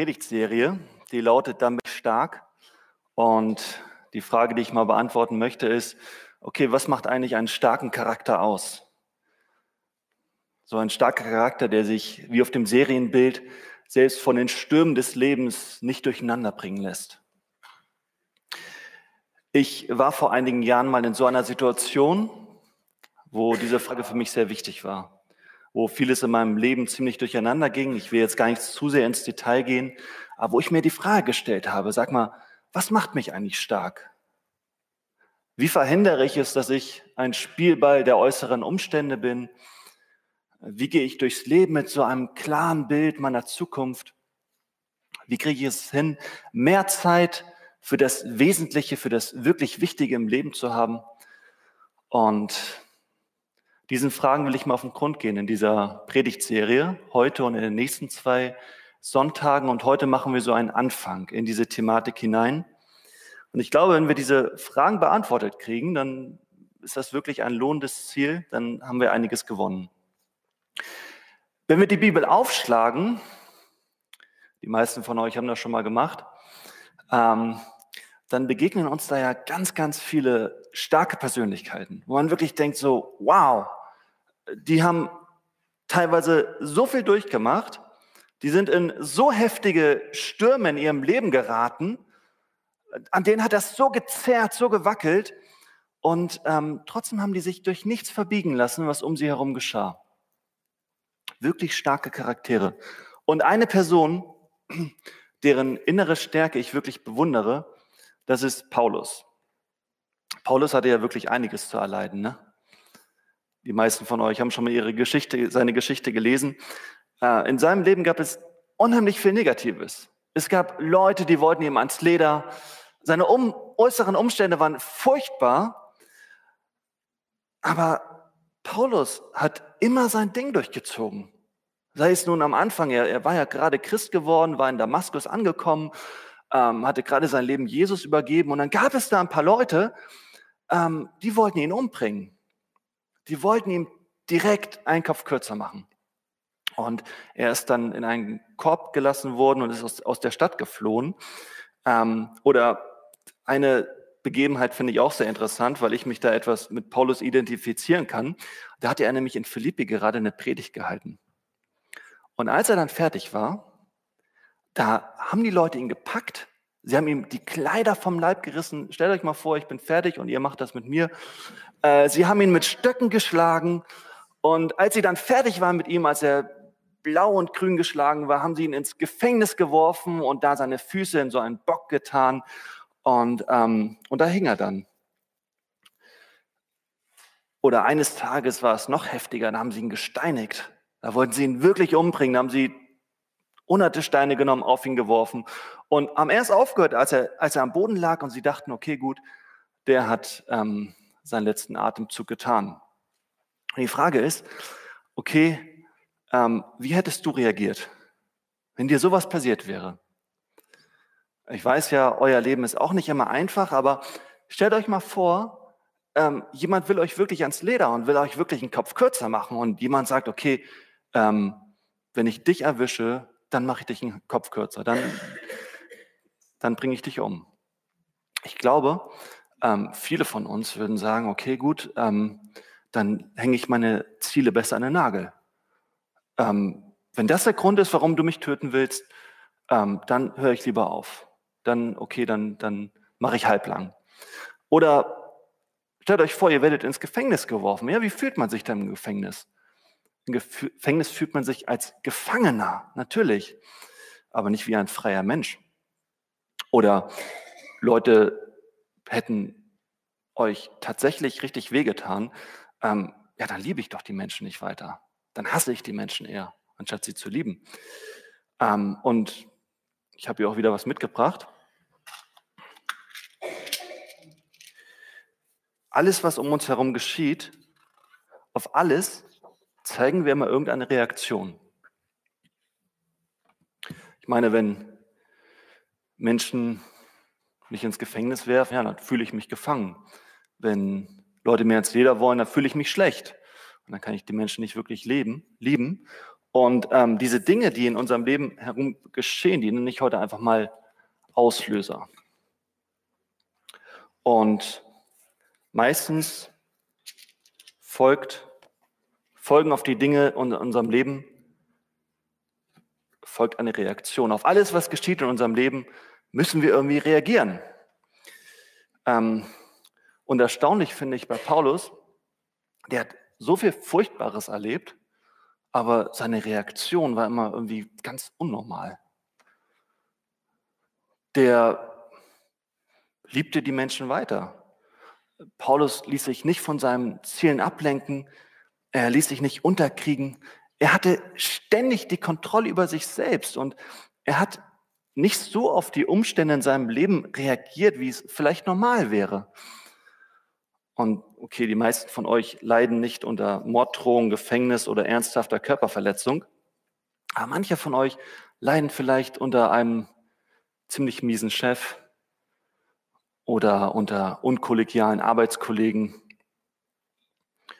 Predigtserie, die lautet damit stark. Und die Frage, die ich mal beantworten möchte, ist, okay, was macht eigentlich einen starken Charakter aus? So ein starker Charakter, der sich wie auf dem Serienbild selbst von den Stürmen des Lebens nicht durcheinander bringen lässt. Ich war vor einigen Jahren mal in so einer Situation, wo diese Frage für mich sehr wichtig war, wo vieles in meinem Leben ziemlich durcheinander ging. Ich will jetzt gar nicht zu sehr ins Detail gehen, aber wo ich mir die Frage gestellt habe, sag mal, was macht mich eigentlich stark? Wie verhindere ich es, dass ich ein Spielball der äußeren Umstände bin? Wie gehe ich durchs Leben mit so einem klaren Bild meiner Zukunft? Wie kriege ich es hin, mehr Zeit für das Wesentliche, für das wirklich Wichtige im Leben zu haben? Und diesen Fragen will ich mal auf den Grund gehen in dieser Predigtserie, heute und in den nächsten zwei Sonntagen. Und heute machen wir so einen Anfang in diese Thematik hinein. Und ich glaube, wenn wir diese Fragen beantwortet kriegen, dann ist das wirklich ein lohnendes Ziel, dann haben wir einiges gewonnen. Wenn wir die Bibel aufschlagen, die meisten von euch haben das schon mal gemacht, ähm, dann begegnen uns da ja ganz, ganz viele starke Persönlichkeiten, wo man wirklich denkt so, wow, die haben teilweise so viel durchgemacht, die sind in so heftige Stürme in ihrem Leben geraten, an denen hat das so gezerrt, so gewackelt und ähm, trotzdem haben die sich durch nichts verbiegen lassen, was um sie herum geschah. Wirklich starke Charaktere. Und eine Person, deren innere Stärke ich wirklich bewundere, das ist Paulus. Paulus hatte ja wirklich einiges zu erleiden. Ne? Die meisten von euch haben schon mal ihre Geschichte, seine Geschichte gelesen. Äh, in seinem Leben gab es unheimlich viel Negatives. Es gab Leute, die wollten ihm ans Leder. Seine um, äußeren Umstände waren furchtbar. Aber Paulus hat immer sein Ding durchgezogen. Sei es nun am Anfang, er, er war ja gerade Christ geworden, war in Damaskus angekommen, ähm, hatte gerade sein Leben Jesus übergeben und dann gab es da ein paar Leute, ähm, die wollten ihn umbringen. Die wollten ihm direkt einen Kopf kürzer machen. Und er ist dann in einen Korb gelassen worden und ist aus, aus der Stadt geflohen. Ähm, oder eine Begebenheit finde ich auch sehr interessant, weil ich mich da etwas mit Paulus identifizieren kann. Da hatte er nämlich in Philippi gerade eine Predigt gehalten. Und als er dann fertig war, da haben die Leute ihn gepackt. Sie haben ihm die Kleider vom Leib gerissen. Stellt euch mal vor, ich bin fertig und ihr macht das mit mir. Äh, sie haben ihn mit Stöcken geschlagen. Und als sie dann fertig waren mit ihm, als er blau und grün geschlagen war, haben sie ihn ins Gefängnis geworfen und da seine Füße in so einen Bock getan. Und, ähm, und da hing er dann. Oder eines Tages war es noch heftiger, da haben sie ihn gesteinigt. Da wollten sie ihn wirklich umbringen, da haben sie hunderte Steine genommen, auf ihn geworfen. Und am erst aufgehört, als er, als er am Boden lag und sie dachten, okay, gut, der hat ähm, seinen letzten Atemzug getan. Und die Frage ist, okay, ähm, wie hättest du reagiert, wenn dir sowas passiert wäre? Ich weiß ja, euer Leben ist auch nicht immer einfach, aber stellt euch mal vor, ähm, jemand will euch wirklich ans Leder und will euch wirklich einen Kopf kürzer machen und jemand sagt, okay, ähm, wenn ich dich erwische, dann mache ich dich einen Kopf kürzer, dann, dann bringe ich dich um. Ich glaube, ähm, viele von uns würden sagen, okay, gut, ähm, dann hänge ich meine Ziele besser an den Nagel. Ähm, wenn das der Grund ist, warum du mich töten willst, ähm, dann höre ich lieber auf dann okay, dann, dann mache ich halblang. Oder stellt euch vor, ihr werdet ins Gefängnis geworfen. Ja, wie fühlt man sich dann im Gefängnis? Im Gefängnis fühlt man sich als Gefangener, natürlich, aber nicht wie ein freier Mensch. Oder Leute hätten euch tatsächlich richtig wehgetan, ähm, ja, dann liebe ich doch die Menschen nicht weiter. Dann hasse ich die Menschen eher, anstatt sie zu lieben. Ähm, und ich habe hier auch wieder was mitgebracht. Alles, was um uns herum geschieht, auf alles zeigen wir immer irgendeine Reaktion. Ich meine, wenn Menschen mich ins Gefängnis werfen, ja, dann fühle ich mich gefangen. Wenn Leute mir ins Leder wollen, dann fühle ich mich schlecht. Und dann kann ich die Menschen nicht wirklich leben, lieben. Und ähm, diese Dinge, die in unserem Leben herum geschehen, die nenne ich heute einfach mal Auslöser. Und meistens folgt, folgen auf die Dinge in unserem Leben, folgt eine Reaktion. Auf alles, was geschieht in unserem Leben, müssen wir irgendwie reagieren. Ähm, und erstaunlich finde ich bei Paulus, der hat so viel Furchtbares erlebt, aber seine Reaktion war immer irgendwie ganz unnormal. Der liebte die Menschen weiter. Paulus ließ sich nicht von seinen Zielen ablenken, er ließ sich nicht unterkriegen, er hatte ständig die Kontrolle über sich selbst und er hat nicht so auf die Umstände in seinem Leben reagiert, wie es vielleicht normal wäre. Und okay, die meisten von euch leiden nicht unter Morddrohung, Gefängnis oder ernsthafter Körperverletzung. Aber manche von euch leiden vielleicht unter einem ziemlich miesen Chef oder unter unkollegialen Arbeitskollegen.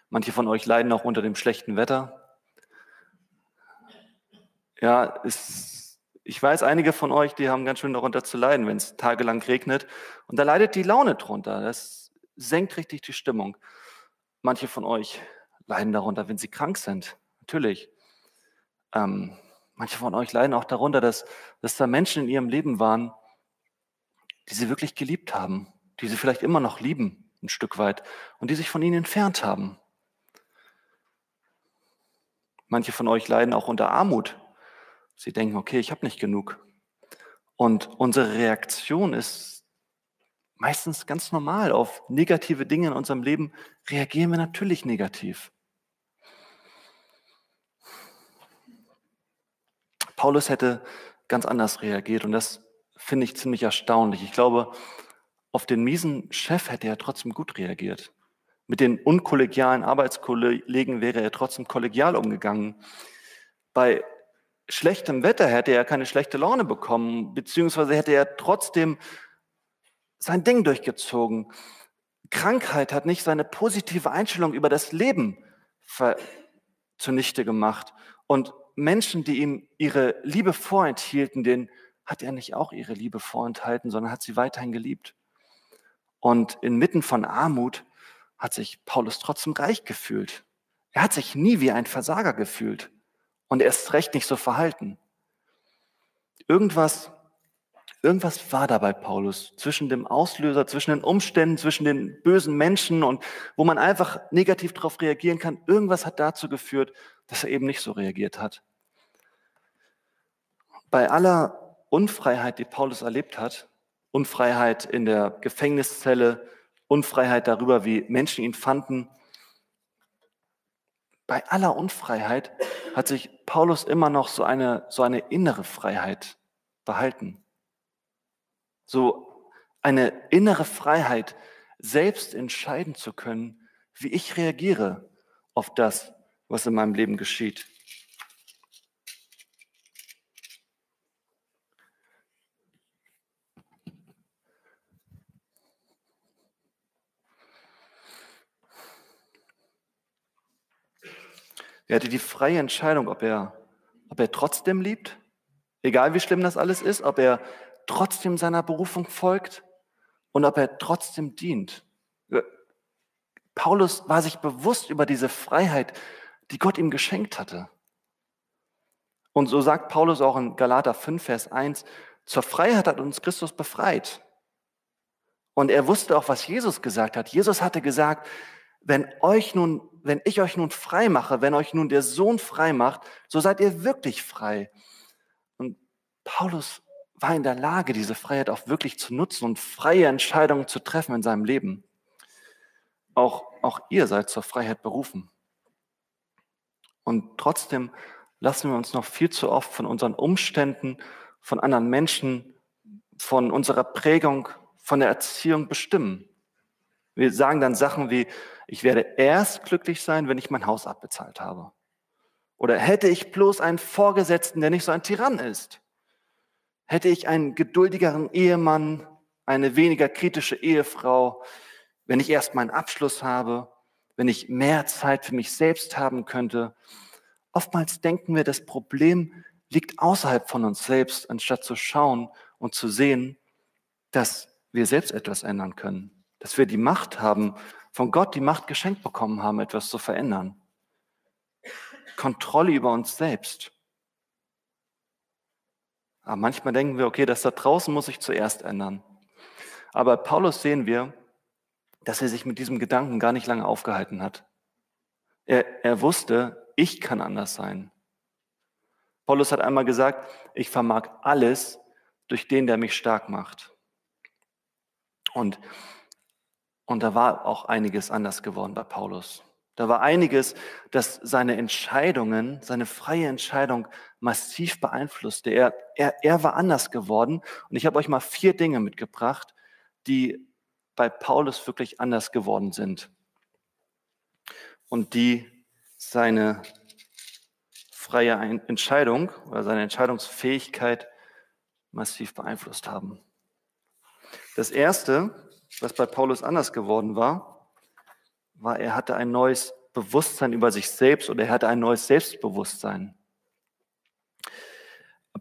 Manche von euch leiden auch unter dem schlechten Wetter. Ja, ist, ich weiß, einige von euch, die haben ganz schön darunter zu leiden, wenn es tagelang regnet. Und da leidet die Laune drunter. Das senkt richtig die Stimmung. Manche von euch leiden darunter, wenn sie krank sind. Natürlich. Ähm, manche von euch leiden auch darunter, dass, dass da Menschen in ihrem Leben waren, die sie wirklich geliebt haben, die sie vielleicht immer noch lieben, ein Stück weit, und die sich von ihnen entfernt haben. Manche von euch leiden auch unter Armut. Sie denken, okay, ich habe nicht genug. Und unsere Reaktion ist meistens ganz normal. Auf negative Dinge in unserem Leben reagieren wir natürlich negativ. Paulus hätte ganz anders reagiert und das finde ich ziemlich erstaunlich. Ich glaube, auf den miesen Chef hätte er trotzdem gut reagiert. Mit den unkollegialen Arbeitskollegen wäre er trotzdem kollegial umgegangen. Bei schlechtem Wetter hätte er keine schlechte Laune bekommen, beziehungsweise hätte er trotzdem sein Ding durchgezogen. Krankheit hat nicht seine positive Einstellung über das Leben zunichte gemacht. Und Menschen, die ihm ihre Liebe vorenthielten, denen hat er nicht auch ihre Liebe vorenthalten, sondern hat sie weiterhin geliebt. Und inmitten von Armut hat sich Paulus trotzdem reich gefühlt. Er hat sich nie wie ein Versager gefühlt und er ist recht nicht so verhalten. Irgendwas, irgendwas war da bei Paulus zwischen dem Auslöser, zwischen den Umständen, zwischen den bösen Menschen und wo man einfach negativ darauf reagieren kann. Irgendwas hat dazu geführt, dass er eben nicht so reagiert hat. Bei aller Unfreiheit, die Paulus erlebt hat, Unfreiheit in der Gefängniszelle, Unfreiheit darüber, wie Menschen ihn fanden. Bei aller Unfreiheit hat sich Paulus immer noch so eine, so eine innere Freiheit behalten. So eine innere Freiheit, selbst entscheiden zu können, wie ich reagiere auf das, was in meinem Leben geschieht. Er hatte die freie Entscheidung, ob er, ob er trotzdem liebt, egal wie schlimm das alles ist, ob er trotzdem seiner Berufung folgt und ob er trotzdem dient. Paulus war sich bewusst über diese Freiheit, die Gott ihm geschenkt hatte. Und so sagt Paulus auch in Galater 5, Vers 1, zur Freiheit hat uns Christus befreit. Und er wusste auch, was Jesus gesagt hat. Jesus hatte gesagt, wenn euch nun, wenn ich euch nun frei mache, wenn euch nun der Sohn frei macht, so seid ihr wirklich frei. Und Paulus war in der Lage, diese Freiheit auch wirklich zu nutzen und freie Entscheidungen zu treffen in seinem Leben. Auch, auch ihr seid zur Freiheit berufen. Und trotzdem lassen wir uns noch viel zu oft von unseren Umständen, von anderen Menschen, von unserer Prägung, von der Erziehung bestimmen. Wir sagen dann Sachen wie, ich werde erst glücklich sein, wenn ich mein Haus abbezahlt habe. Oder hätte ich bloß einen Vorgesetzten, der nicht so ein Tyrann ist? Hätte ich einen geduldigeren Ehemann, eine weniger kritische Ehefrau, wenn ich erst meinen Abschluss habe, wenn ich mehr Zeit für mich selbst haben könnte? Oftmals denken wir, das Problem liegt außerhalb von uns selbst, anstatt zu schauen und zu sehen, dass wir selbst etwas ändern können, dass wir die Macht haben, von Gott die Macht geschenkt bekommen haben, etwas zu verändern. Kontrolle über uns selbst. Aber manchmal denken wir, okay, das da draußen muss ich zuerst ändern. Aber Paulus sehen wir, dass er sich mit diesem Gedanken gar nicht lange aufgehalten hat. Er, er wusste, ich kann anders sein. Paulus hat einmal gesagt, ich vermag alles durch den, der mich stark macht. Und, und da war auch einiges anders geworden bei Paulus. Da war einiges, das seine Entscheidungen, seine freie Entscheidung massiv beeinflusste. Er, er, er war anders geworden. Und ich habe euch mal vier Dinge mitgebracht, die bei Paulus wirklich anders geworden sind und die seine freie Entscheidung oder seine Entscheidungsfähigkeit massiv beeinflusst haben. Das Erste, was bei Paulus anders geworden war, war, er hatte ein neues Bewusstsein über sich selbst oder er hatte ein neues Selbstbewusstsein.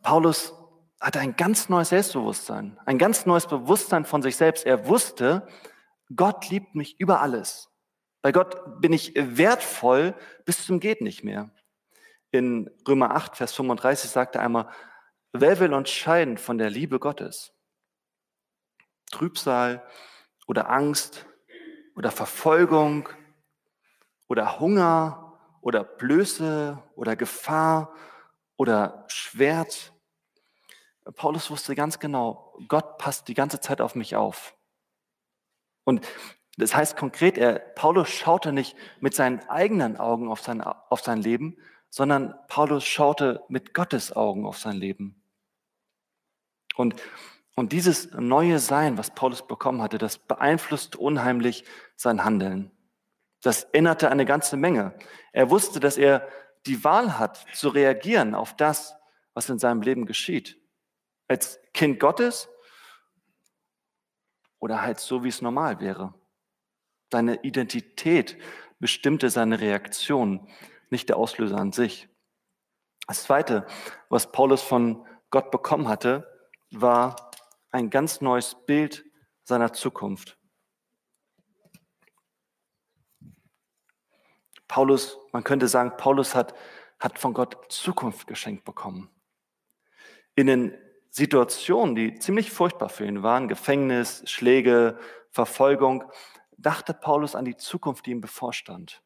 Paulus hatte ein ganz neues Selbstbewusstsein, ein ganz neues Bewusstsein von sich selbst. Er wusste, Gott liebt mich über alles. Bei Gott bin ich wertvoll bis zum geht nicht mehr. In Römer 8, Vers 35 sagt er einmal, wer will uns scheiden von der Liebe Gottes? Trübsal oder Angst oder Verfolgung oder Hunger oder Blöße oder Gefahr oder Schwert. Paulus wusste ganz genau, Gott passt die ganze Zeit auf mich auf. Und das heißt konkret, er, Paulus schaute nicht mit seinen eigenen Augen auf sein, auf sein Leben, sondern Paulus schaute mit Gottes Augen auf sein Leben. Und, und dieses neue Sein, was Paulus bekommen hatte, das beeinflusste unheimlich sein Handeln. Das änderte eine ganze Menge. Er wusste, dass er die Wahl hat, zu reagieren auf das, was in seinem Leben geschieht. Als Kind Gottes oder halt so, wie es normal wäre. Seine Identität bestimmte seine Reaktion nicht der Auslöser an sich. Das Zweite, was Paulus von Gott bekommen hatte, war ein ganz neues Bild seiner Zukunft. Paulus, man könnte sagen, Paulus hat, hat von Gott Zukunft geschenkt bekommen. In den Situationen, die ziemlich furchtbar für ihn waren, Gefängnis, Schläge, Verfolgung, dachte Paulus an die Zukunft, die ihm bevorstand.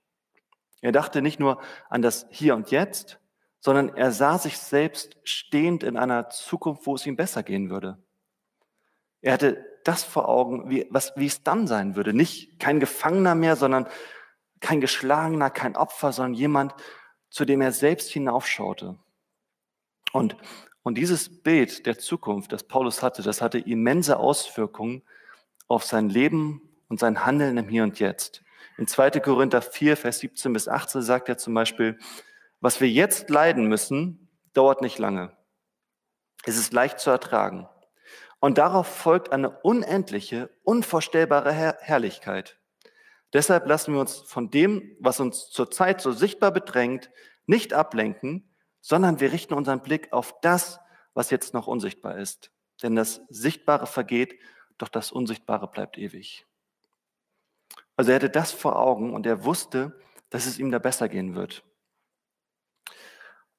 Er dachte nicht nur an das Hier und Jetzt, sondern er sah sich selbst stehend in einer Zukunft, wo es ihm besser gehen würde. Er hatte das vor Augen, wie, was, wie es dann sein würde. Nicht kein Gefangener mehr, sondern kein Geschlagener, kein Opfer, sondern jemand, zu dem er selbst hinaufschaute. Und, und dieses Bild der Zukunft, das Paulus hatte, das hatte immense Auswirkungen auf sein Leben und sein Handeln im Hier und Jetzt. In 2. Korinther 4, Vers 17 bis 18 sagt er zum Beispiel, was wir jetzt leiden müssen, dauert nicht lange. Es ist leicht zu ertragen. Und darauf folgt eine unendliche, unvorstellbare Herr Herrlichkeit. Deshalb lassen wir uns von dem, was uns zurzeit so sichtbar bedrängt, nicht ablenken, sondern wir richten unseren Blick auf das, was jetzt noch unsichtbar ist. Denn das Sichtbare vergeht, doch das Unsichtbare bleibt ewig. Also er hatte das vor Augen und er wusste, dass es ihm da besser gehen wird.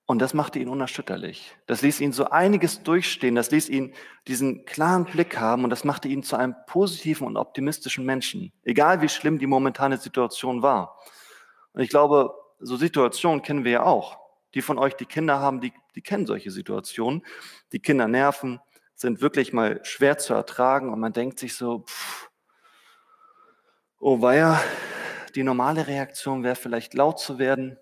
Und das machte ihn unerschütterlich. Das ließ ihn so einiges durchstehen, das ließ ihn diesen klaren Blick haben und das machte ihn zu einem positiven und optimistischen Menschen, egal wie schlimm die momentane Situation war. Und ich glaube, so Situationen kennen wir ja auch. Die von euch, die Kinder haben, die, die kennen solche Situationen. Die Kinder nerven, sind wirklich mal schwer zu ertragen und man denkt sich so, pff, Oh weia, die normale Reaktion wäre vielleicht laut zu werden,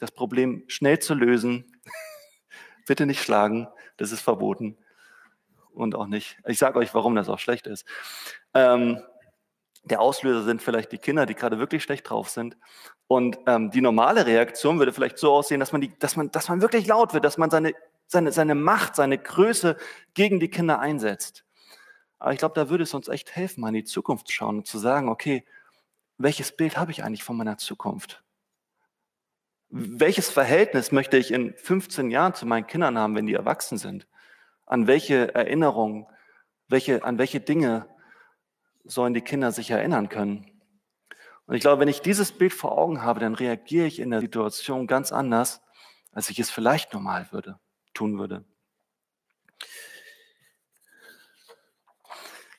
das Problem schnell zu lösen. Bitte nicht schlagen, das ist verboten. Und auch nicht, ich sage euch, warum das auch schlecht ist. Ähm, der Auslöser sind vielleicht die Kinder, die gerade wirklich schlecht drauf sind. Und ähm, die normale Reaktion würde vielleicht so aussehen, dass man, die, dass man, dass man wirklich laut wird, dass man seine, seine, seine Macht, seine Größe gegen die Kinder einsetzt. Aber ich glaube, da würde es uns echt helfen, mal in die Zukunft zu schauen und zu sagen, okay, welches Bild habe ich eigentlich von meiner Zukunft? Welches Verhältnis möchte ich in 15 Jahren zu meinen Kindern haben, wenn die erwachsen sind? An welche Erinnerungen, welche, an welche Dinge sollen die Kinder sich erinnern können? Und ich glaube, wenn ich dieses Bild vor Augen habe, dann reagiere ich in der Situation ganz anders, als ich es vielleicht normal würde, tun würde.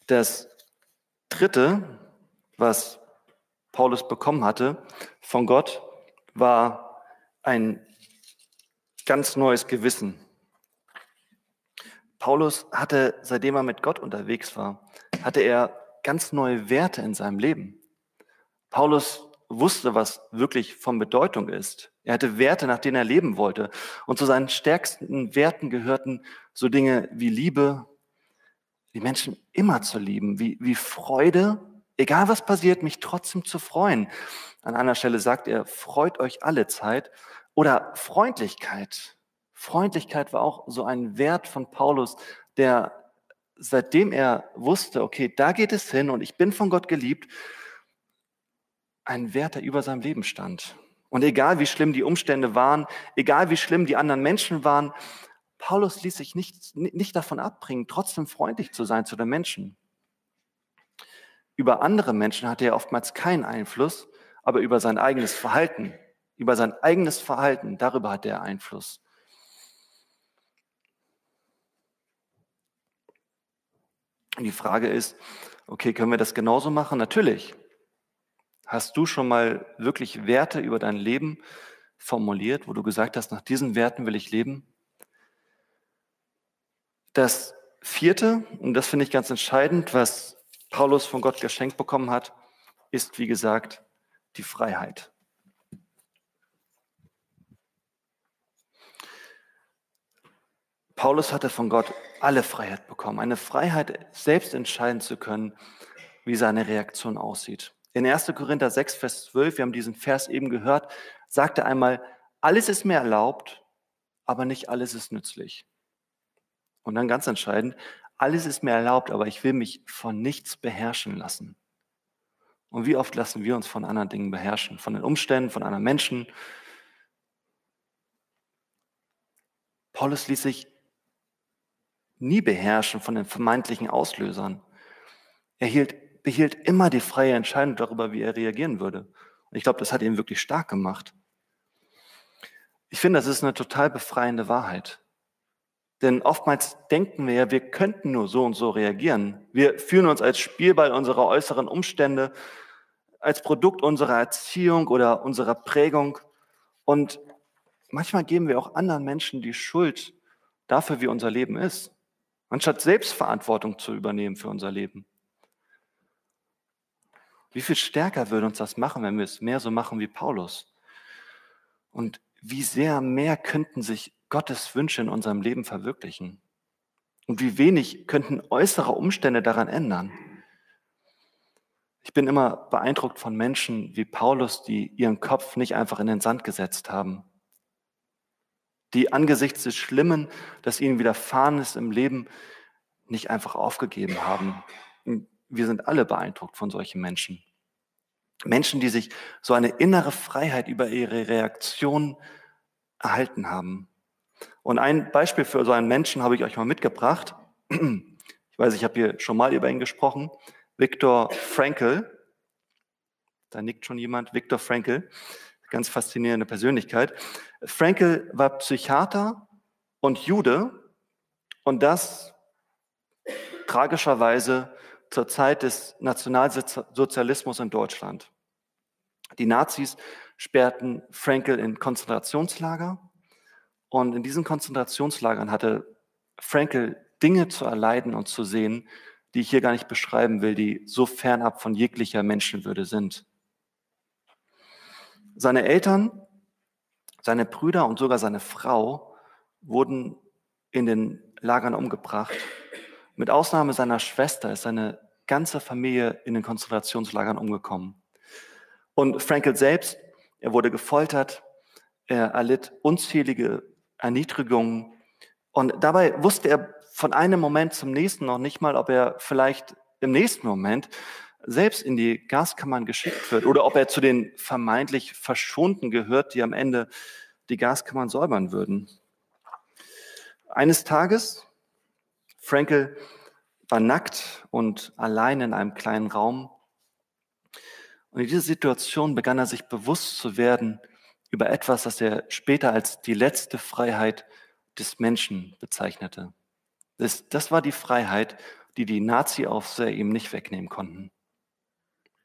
Das dritte, was Paulus bekommen hatte von Gott, war ein ganz neues Gewissen. Paulus hatte, seitdem er mit Gott unterwegs war, hatte er ganz neue Werte in seinem Leben. Paulus wusste, was wirklich von Bedeutung ist. Er hatte Werte, nach denen er leben wollte. Und zu seinen stärksten Werten gehörten so Dinge wie Liebe, die Menschen immer zu lieben, wie, wie Freude, egal was passiert, mich trotzdem zu freuen. An einer Stelle sagt er, freut euch alle Zeit. Oder Freundlichkeit. Freundlichkeit war auch so ein Wert von Paulus, der seitdem er wusste, okay, da geht es hin und ich bin von Gott geliebt, ein Wert, der über seinem Leben stand. Und egal wie schlimm die Umstände waren, egal wie schlimm die anderen Menschen waren, Paulus ließ sich nicht, nicht davon abbringen, trotzdem freundlich zu sein zu den Menschen. Über andere Menschen hatte er oftmals keinen Einfluss, aber über sein eigenes Verhalten, über sein eigenes Verhalten, darüber hat er Einfluss. Und die Frage ist, okay, können wir das genauso machen? Natürlich. Hast du schon mal wirklich Werte über dein Leben formuliert, wo du gesagt hast, nach diesen Werten will ich leben? Das vierte, und das finde ich ganz entscheidend, was Paulus von Gott geschenkt bekommen hat, ist, wie gesagt, die Freiheit. Paulus hatte von Gott alle Freiheit bekommen, eine Freiheit, selbst entscheiden zu können, wie seine Reaktion aussieht. In 1. Korinther 6, Vers 12, wir haben diesen Vers eben gehört, sagt er einmal, alles ist mir erlaubt, aber nicht alles ist nützlich. Und dann ganz entscheidend, alles ist mir erlaubt, aber ich will mich von nichts beherrschen lassen. Und wie oft lassen wir uns von anderen Dingen beherrschen? Von den Umständen, von anderen Menschen? Paulus ließ sich nie beherrschen von den vermeintlichen Auslösern. Er hielt, behielt immer die freie Entscheidung darüber, wie er reagieren würde. Und ich glaube, das hat ihn wirklich stark gemacht. Ich finde, das ist eine total befreiende Wahrheit. Denn oftmals denken wir ja, wir könnten nur so und so reagieren. Wir fühlen uns als Spielball unserer äußeren Umstände, als Produkt unserer Erziehung oder unserer Prägung. Und manchmal geben wir auch anderen Menschen die Schuld dafür, wie unser Leben ist, anstatt Selbstverantwortung zu übernehmen für unser Leben. Wie viel stärker würde uns das machen, wenn wir es mehr so machen wie Paulus? Und wie sehr mehr könnten sich Gottes Wünsche in unserem Leben verwirklichen? Und wie wenig könnten äußere Umstände daran ändern? Ich bin immer beeindruckt von Menschen wie Paulus, die ihren Kopf nicht einfach in den Sand gesetzt haben, die angesichts des Schlimmen, das ihnen widerfahren ist im Leben, nicht einfach aufgegeben haben. Wir sind alle beeindruckt von solchen Menschen. Menschen, die sich so eine innere Freiheit über ihre Reaktion erhalten haben. Und ein Beispiel für so einen Menschen habe ich euch mal mitgebracht. Ich weiß, ich habe hier schon mal über ihn gesprochen. Viktor Frankl. Da nickt schon jemand. Viktor Frankl. Ganz faszinierende Persönlichkeit. Frankl war Psychiater und Jude. Und das tragischerweise zur Zeit des Nationalsozialismus in Deutschland. Die Nazis sperrten Frankl in Konzentrationslager und in diesen Konzentrationslagern hatte Frankl Dinge zu erleiden und zu sehen, die ich hier gar nicht beschreiben will, die so fernab von jeglicher Menschenwürde sind. Seine Eltern, seine Brüder und sogar seine Frau wurden in den Lagern umgebracht. Mit Ausnahme seiner Schwester ist seine ganze Familie in den Konzentrationslagern umgekommen. Und Frankel selbst, er wurde gefoltert, er erlitt unzählige Erniedrigungen. Und dabei wusste er von einem Moment zum nächsten noch nicht mal, ob er vielleicht im nächsten Moment selbst in die Gaskammern geschickt wird oder ob er zu den vermeintlich Verschonten gehört, die am Ende die Gaskammern säubern würden. Eines Tages, Frankel war nackt und allein in einem kleinen Raum. Und in dieser Situation begann er sich bewusst zu werden über etwas, das er später als die letzte Freiheit des Menschen bezeichnete. Das, das war die Freiheit, die die Nazi-Aufseher ihm nicht wegnehmen konnten.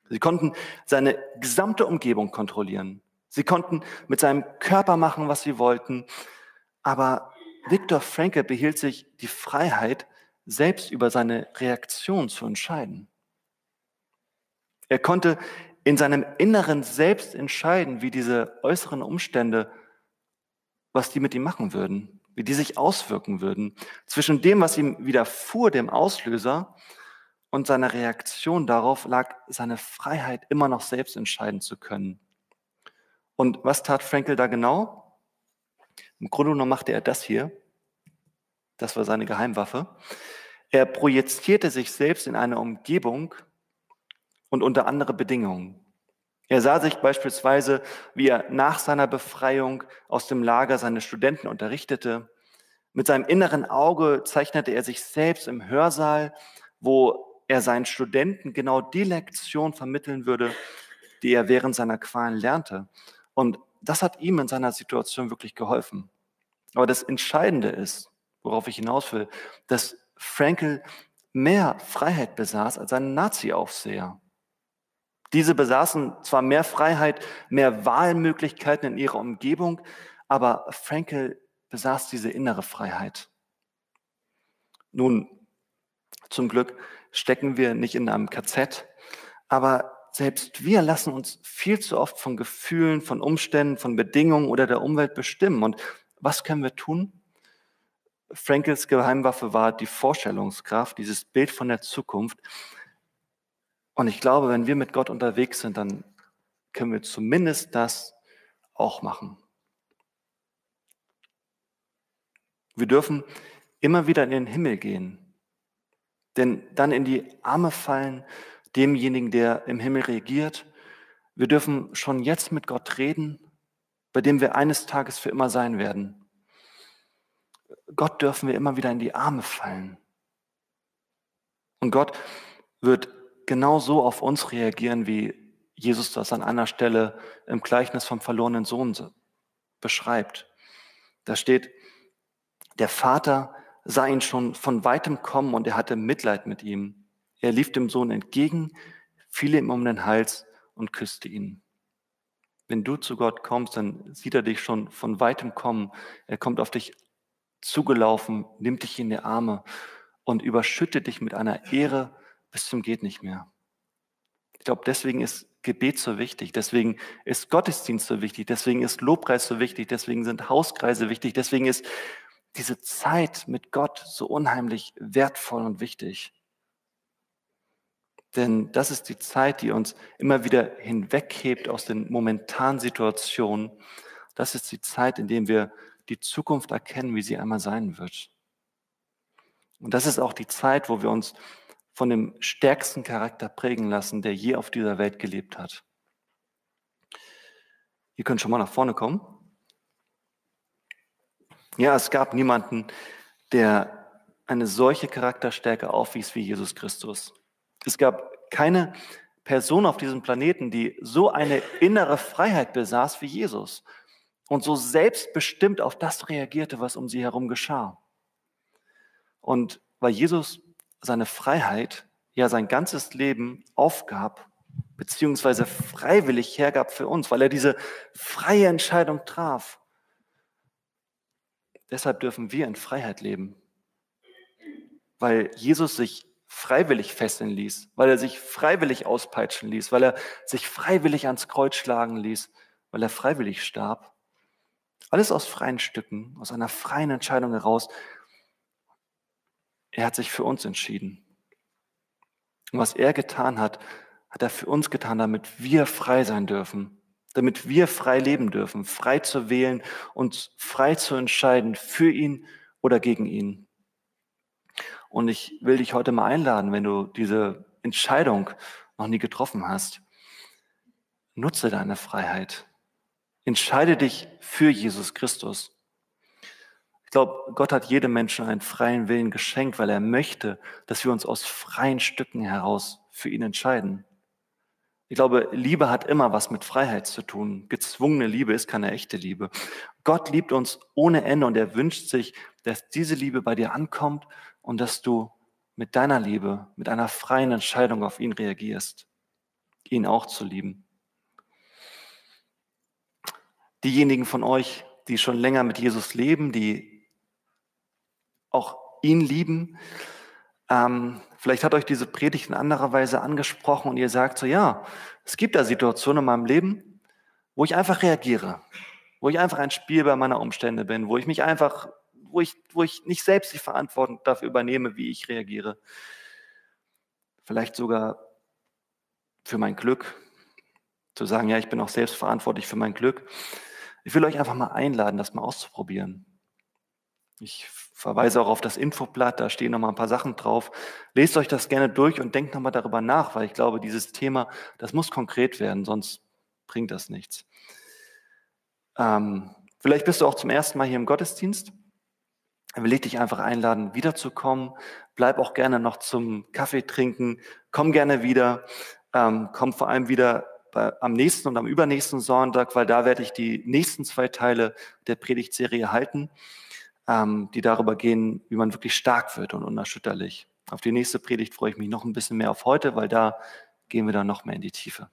Sie konnten seine gesamte Umgebung kontrollieren. Sie konnten mit seinem Körper machen, was sie wollten. Aber Viktor Frankl behielt sich die Freiheit, selbst über seine Reaktion zu entscheiden. Er konnte in seinem Inneren selbst entscheiden, wie diese äußeren Umstände, was die mit ihm machen würden, wie die sich auswirken würden. Zwischen dem, was ihm widerfuhr, dem Auslöser, und seiner Reaktion darauf lag seine Freiheit, immer noch selbst entscheiden zu können. Und was tat Frankel da genau? Im Grunde genommen machte er das hier. Das war seine Geheimwaffe. Er projizierte sich selbst in eine Umgebung und unter andere Bedingungen. Er sah sich beispielsweise, wie er nach seiner Befreiung aus dem Lager seine Studenten unterrichtete. Mit seinem inneren Auge zeichnete er sich selbst im Hörsaal, wo er seinen Studenten genau die Lektion vermitteln würde, die er während seiner Qualen lernte. Und das hat ihm in seiner Situation wirklich geholfen. Aber das Entscheidende ist, worauf ich hinaus will, dass Frankel mehr Freiheit besaß als ein Nazi-Aufseher. Diese besaßen zwar mehr Freiheit, mehr Wahlmöglichkeiten in ihrer Umgebung, aber Frankel besaß diese innere Freiheit. Nun, zum Glück stecken wir nicht in einem KZ, aber selbst wir lassen uns viel zu oft von Gefühlen, von Umständen, von Bedingungen oder der Umwelt bestimmen. Und was können wir tun? Frankels Geheimwaffe war die Vorstellungskraft, dieses Bild von der Zukunft. Und ich glaube, wenn wir mit Gott unterwegs sind, dann können wir zumindest das auch machen. Wir dürfen immer wieder in den Himmel gehen denn dann in die Arme fallen demjenigen, der im Himmel regiert. Wir dürfen schon jetzt mit Gott reden, bei dem wir eines Tages für immer sein werden. Gott dürfen wir immer wieder in die Arme fallen. Und Gott wird genau so auf uns reagieren, wie Jesus das an einer Stelle im Gleichnis vom verlorenen Sohn beschreibt. Da steht, der Vater sah ihn schon von weitem kommen und er hatte Mitleid mit ihm. Er lief dem Sohn entgegen, fiel ihm um den Hals und küsste ihn. Wenn du zu Gott kommst, dann sieht er dich schon von weitem kommen. Er kommt auf dich zugelaufen, nimmt dich in die Arme und überschüttet dich mit einer Ehre bis zum geht nicht mehr. Ich glaube, deswegen ist Gebet so wichtig, deswegen ist Gottesdienst so wichtig, deswegen ist Lobpreis so wichtig, deswegen sind Hauskreise wichtig, deswegen ist diese Zeit mit Gott so unheimlich wertvoll und wichtig. Denn das ist die Zeit, die uns immer wieder hinweghebt aus den momentanen Situationen. Das ist die Zeit, in der wir die Zukunft erkennen, wie sie einmal sein wird. Und das ist auch die Zeit, wo wir uns von dem stärksten Charakter prägen lassen, der je auf dieser Welt gelebt hat. Ihr könnt schon mal nach vorne kommen. Ja, es gab niemanden, der eine solche Charakterstärke aufwies wie Jesus Christus. Es gab keine Person auf diesem Planeten, die so eine innere Freiheit besaß wie Jesus und so selbstbestimmt auf das reagierte, was um sie herum geschah. Und weil Jesus seine Freiheit, ja sein ganzes Leben aufgab, beziehungsweise freiwillig hergab für uns, weil er diese freie Entscheidung traf, Deshalb dürfen wir in Freiheit leben, weil Jesus sich freiwillig fesseln ließ, weil er sich freiwillig auspeitschen ließ, weil er sich freiwillig ans Kreuz schlagen ließ, weil er freiwillig starb. Alles aus freien Stücken, aus einer freien Entscheidung heraus. Er hat sich für uns entschieden. Und was er getan hat, hat er für uns getan, damit wir frei sein dürfen damit wir frei leben dürfen, frei zu wählen und frei zu entscheiden für ihn oder gegen ihn. Und ich will dich heute mal einladen, wenn du diese Entscheidung noch nie getroffen hast. Nutze deine Freiheit. Entscheide dich für Jesus Christus. Glaube, Gott hat jedem Menschen einen freien Willen geschenkt, weil er möchte, dass wir uns aus freien Stücken heraus für ihn entscheiden. Ich glaube, Liebe hat immer was mit Freiheit zu tun. Gezwungene Liebe ist keine echte Liebe. Gott liebt uns ohne Ende und er wünscht sich, dass diese Liebe bei dir ankommt und dass du mit deiner Liebe, mit einer freien Entscheidung auf ihn reagierst, ihn auch zu lieben. Diejenigen von euch, die schon länger mit Jesus leben, die auch ihn lieben, ähm, vielleicht hat euch diese Predigt in anderer Weise angesprochen und ihr sagt so, ja, es gibt da Situationen in meinem Leben, wo ich einfach reagiere, wo ich einfach ein Spielball meiner Umstände bin, wo ich mich einfach, wo ich, wo ich nicht selbst die Verantwortung dafür übernehme, wie ich reagiere. Vielleicht sogar für mein Glück, zu sagen, ja, ich bin auch selbst verantwortlich für mein Glück. Ich will euch einfach mal einladen, das mal auszuprobieren. Ich verweise auch auf das Infoblatt, da stehen noch mal ein paar Sachen drauf. Lest euch das gerne durch und denkt noch mal darüber nach, weil ich glaube, dieses Thema, das muss konkret werden, sonst bringt das nichts. Ähm, vielleicht bist du auch zum ersten Mal hier im Gottesdienst. Dann will ich dich einfach einladen, wiederzukommen. Bleib auch gerne noch zum Kaffee trinken. Komm gerne wieder. Ähm, komm vor allem wieder am nächsten und am übernächsten Sonntag, weil da werde ich die nächsten zwei Teile der Predigtserie halten ähm, die darüber gehen, wie man wirklich stark wird und unerschütterlich. Auf die nächste Predigt freue ich mich noch ein bisschen mehr auf heute, weil da gehen wir dann noch mehr in die Tiefe.